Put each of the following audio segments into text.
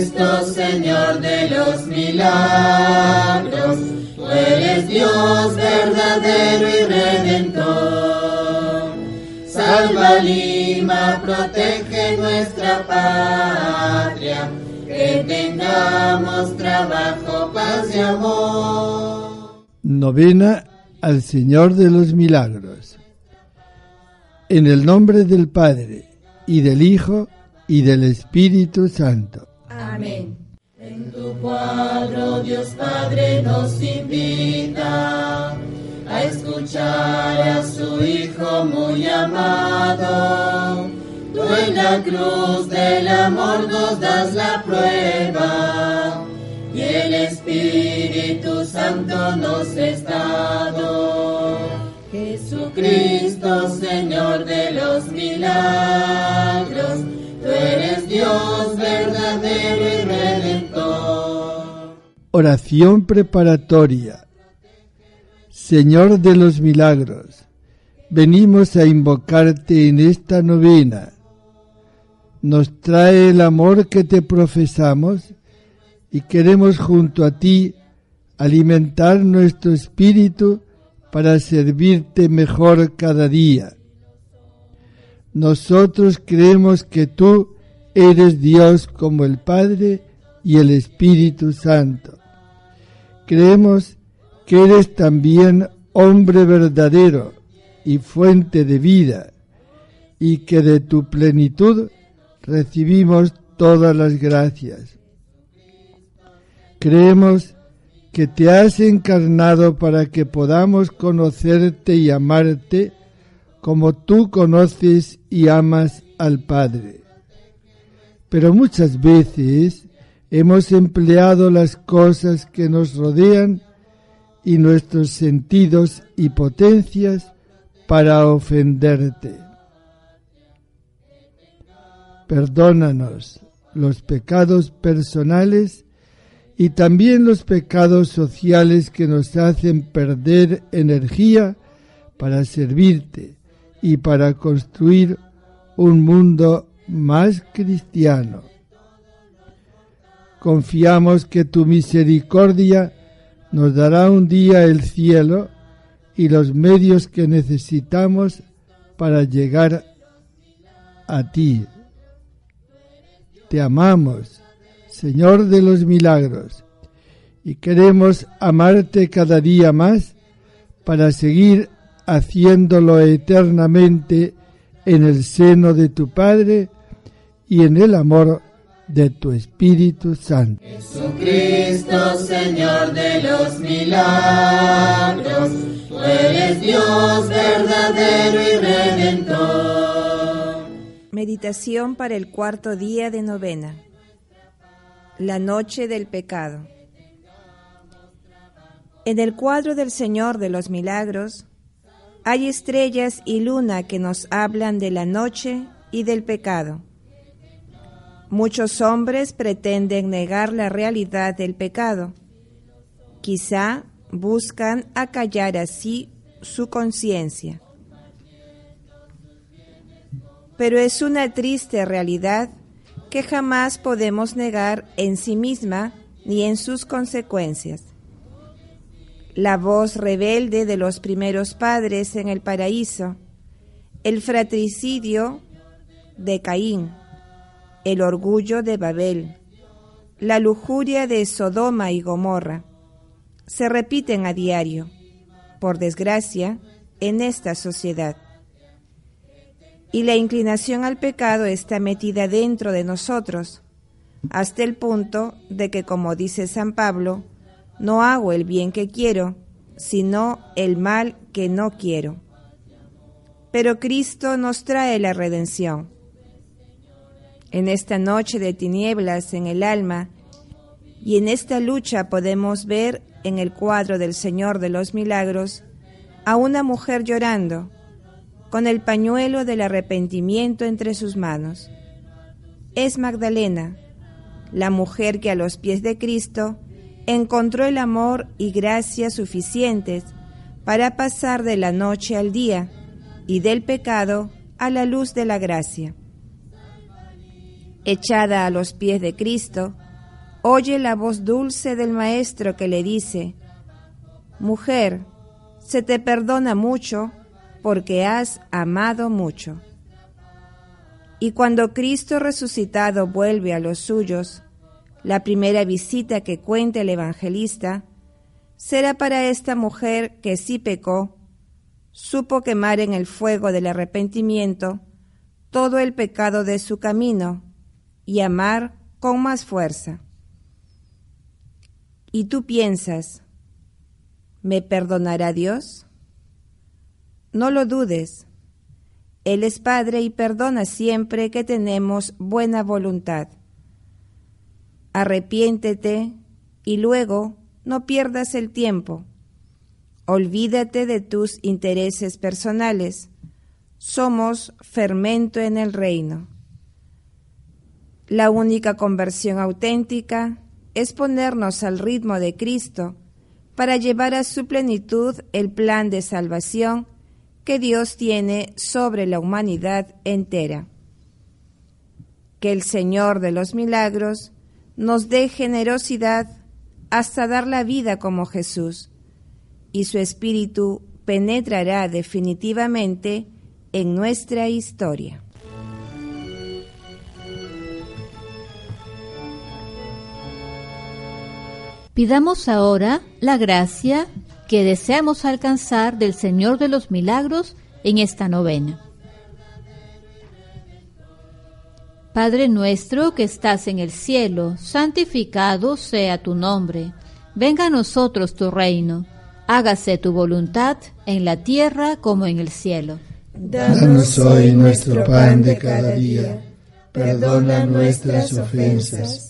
Jesucristo, Señor de los milagros, tú eres Dios verdadero y redentor. Salva Lima, protege nuestra patria, que tengamos trabajo, paz y amor. Novena al Señor de los Milagros. En el nombre del Padre, y del Hijo, y del Espíritu Santo. Amén. En tu cuadro Dios Padre nos invita a escuchar a su Hijo muy amado. Tú en la cruz del amor nos das la prueba y el Espíritu Santo nos es dado. Jesucristo, Señor de los milagros, Tú eres Dios verdadero y redentor. Oración preparatoria. Señor de los milagros, venimos a invocarte en esta novena. Nos trae el amor que te profesamos y queremos junto a ti alimentar nuestro espíritu para servirte mejor cada día. Nosotros creemos que tú eres Dios como el Padre y el Espíritu Santo. Creemos que eres también hombre verdadero y fuente de vida, y que de tu plenitud recibimos todas las gracias. Creemos que te has encarnado para que podamos conocerte y amarte como tú conoces y amas al Padre. Pero muchas veces hemos empleado las cosas que nos rodean y nuestros sentidos y potencias para ofenderte. Perdónanos los pecados personales y también los pecados sociales que nos hacen perder energía para servirte y para construir un mundo más cristiano. Confiamos que tu misericordia nos dará un día el cielo y los medios que necesitamos para llegar a ti. Te amamos, Señor de los milagros, y queremos amarte cada día más para seguir haciéndolo eternamente en el seno de tu Padre y en el amor de tu Espíritu Santo. Jesucristo, Señor de los milagros, tú eres Dios verdadero y redentor. Meditación para el cuarto día de novena. La noche del pecado. En el cuadro del Señor de los milagros hay estrellas y luna que nos hablan de la noche y del pecado. Muchos hombres pretenden negar la realidad del pecado. Quizá buscan acallar así su conciencia. Pero es una triste realidad que jamás podemos negar en sí misma ni en sus consecuencias. La voz rebelde de los primeros padres en el paraíso, el fratricidio de Caín, el orgullo de Babel, la lujuria de Sodoma y Gomorra, se repiten a diario, por desgracia, en esta sociedad. Y la inclinación al pecado está metida dentro de nosotros, hasta el punto de que, como dice San Pablo, no hago el bien que quiero, sino el mal que no quiero. Pero Cristo nos trae la redención. En esta noche de tinieblas en el alma y en esta lucha podemos ver en el cuadro del Señor de los Milagros a una mujer llorando con el pañuelo del arrepentimiento entre sus manos. Es Magdalena, la mujer que a los pies de Cristo encontró el amor y gracia suficientes para pasar de la noche al día y del pecado a la luz de la gracia. Echada a los pies de Cristo, oye la voz dulce del Maestro que le dice, Mujer, se te perdona mucho porque has amado mucho. Y cuando Cristo resucitado vuelve a los suyos, la primera visita que cuenta el evangelista será para esta mujer que sí pecó, supo quemar en el fuego del arrepentimiento todo el pecado de su camino y amar con más fuerza. Y tú piensas, ¿me perdonará Dios? No lo dudes. Él es Padre y perdona siempre que tenemos buena voluntad. Arrepiéntete y luego no pierdas el tiempo. Olvídate de tus intereses personales. Somos fermento en el reino. La única conversión auténtica es ponernos al ritmo de Cristo para llevar a su plenitud el plan de salvación que Dios tiene sobre la humanidad entera. Que el Señor de los milagros nos dé generosidad hasta dar la vida como Jesús, y su Espíritu penetrará definitivamente en nuestra historia. Pidamos ahora la gracia que deseamos alcanzar del Señor de los Milagros en esta novena. Padre nuestro que estás en el cielo, santificado sea tu nombre. Venga a nosotros tu reino. Hágase tu voluntad en la tierra como en el cielo. Danos hoy nuestro pan de cada día. Perdona nuestras ofensas,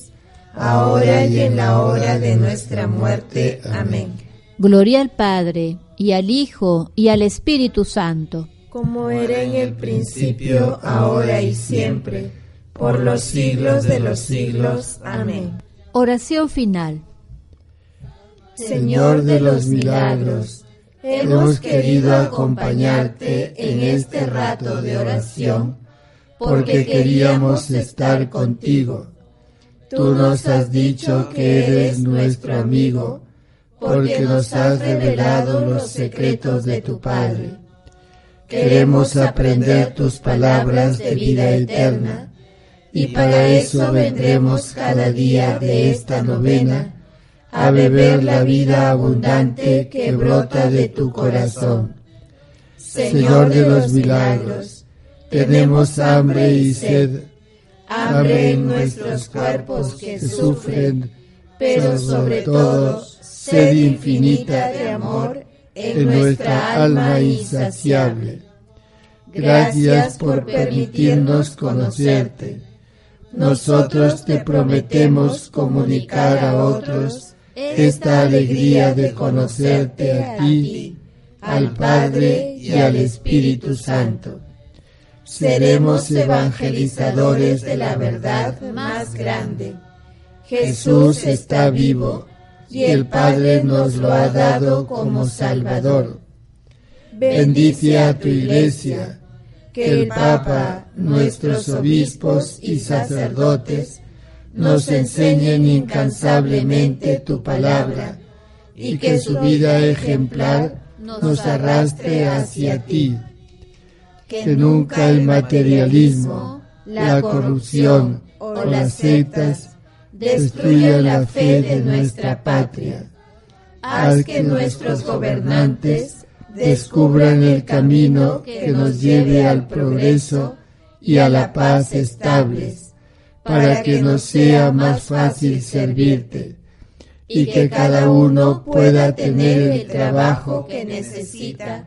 ahora y en la hora de nuestra muerte. Amén. Gloria al Padre, y al Hijo, y al Espíritu Santo. Como era en el principio, ahora y siempre, por los siglos de los siglos. Amén. Oración final. Señor de los milagros, hemos querido acompañarte en este rato de oración porque queríamos estar contigo. Tú nos has dicho que eres nuestro amigo porque nos has revelado los secretos de tu Padre. Queremos aprender tus palabras de vida eterna y para eso vendremos cada día de esta novena a beber la vida abundante que brota de tu corazón. Señor de los milagros, tenemos hambre y sed, hambre en nuestros cuerpos que sufren, pero sobre todo sed infinita de amor en nuestra alma insaciable. Gracias por permitirnos conocerte. Nosotros te prometemos comunicar a otros esta alegría de conocerte a ti, al Padre y al Espíritu Santo. Seremos evangelizadores de la verdad más grande. Jesús está vivo y el Padre nos lo ha dado como Salvador. Bendice a tu iglesia, que el Papa, nuestros obispos y sacerdotes nos enseñen incansablemente tu palabra y que su vida ejemplar nos arrastre hacia ti. Que nunca el materialismo, la corrupción o las sectas destruyan la fe de nuestra patria. Haz que nuestros gobernantes descubran el camino que nos lleve al progreso y a la paz estables, para que nos sea más fácil servirte y que cada uno pueda tener el trabajo que necesita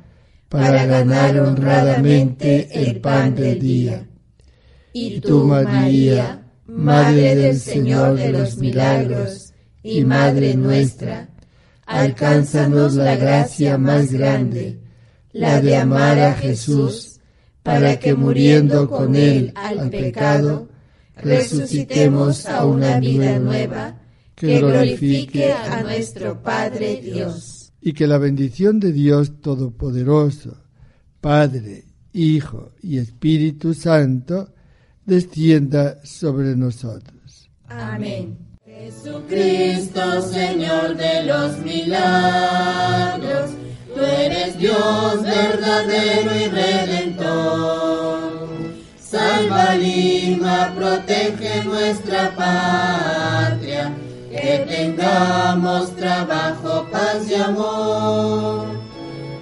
para ganar honradamente el pan del día. Y tú, María, Madre del Señor de los milagros y Madre nuestra, alcánzanos la gracia más grande, la de amar a Jesús, para que muriendo con Él al pecado, resucitemos a una vida nueva que glorifique a nuestro Padre Dios. Y que la bendición de Dios Todopoderoso, Padre, Hijo y Espíritu Santo, descienda sobre nosotros. Amén. Jesucristo, Señor de los milagros, tú eres Dios verdadero y redentor. Salva Lima, protege nuestra patria que tengamos trabajo, paz y amor.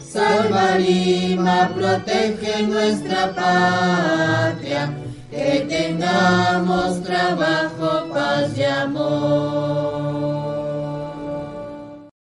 Salva Lima, protege nuestra patria, que tengamos trabajo, paz y amor.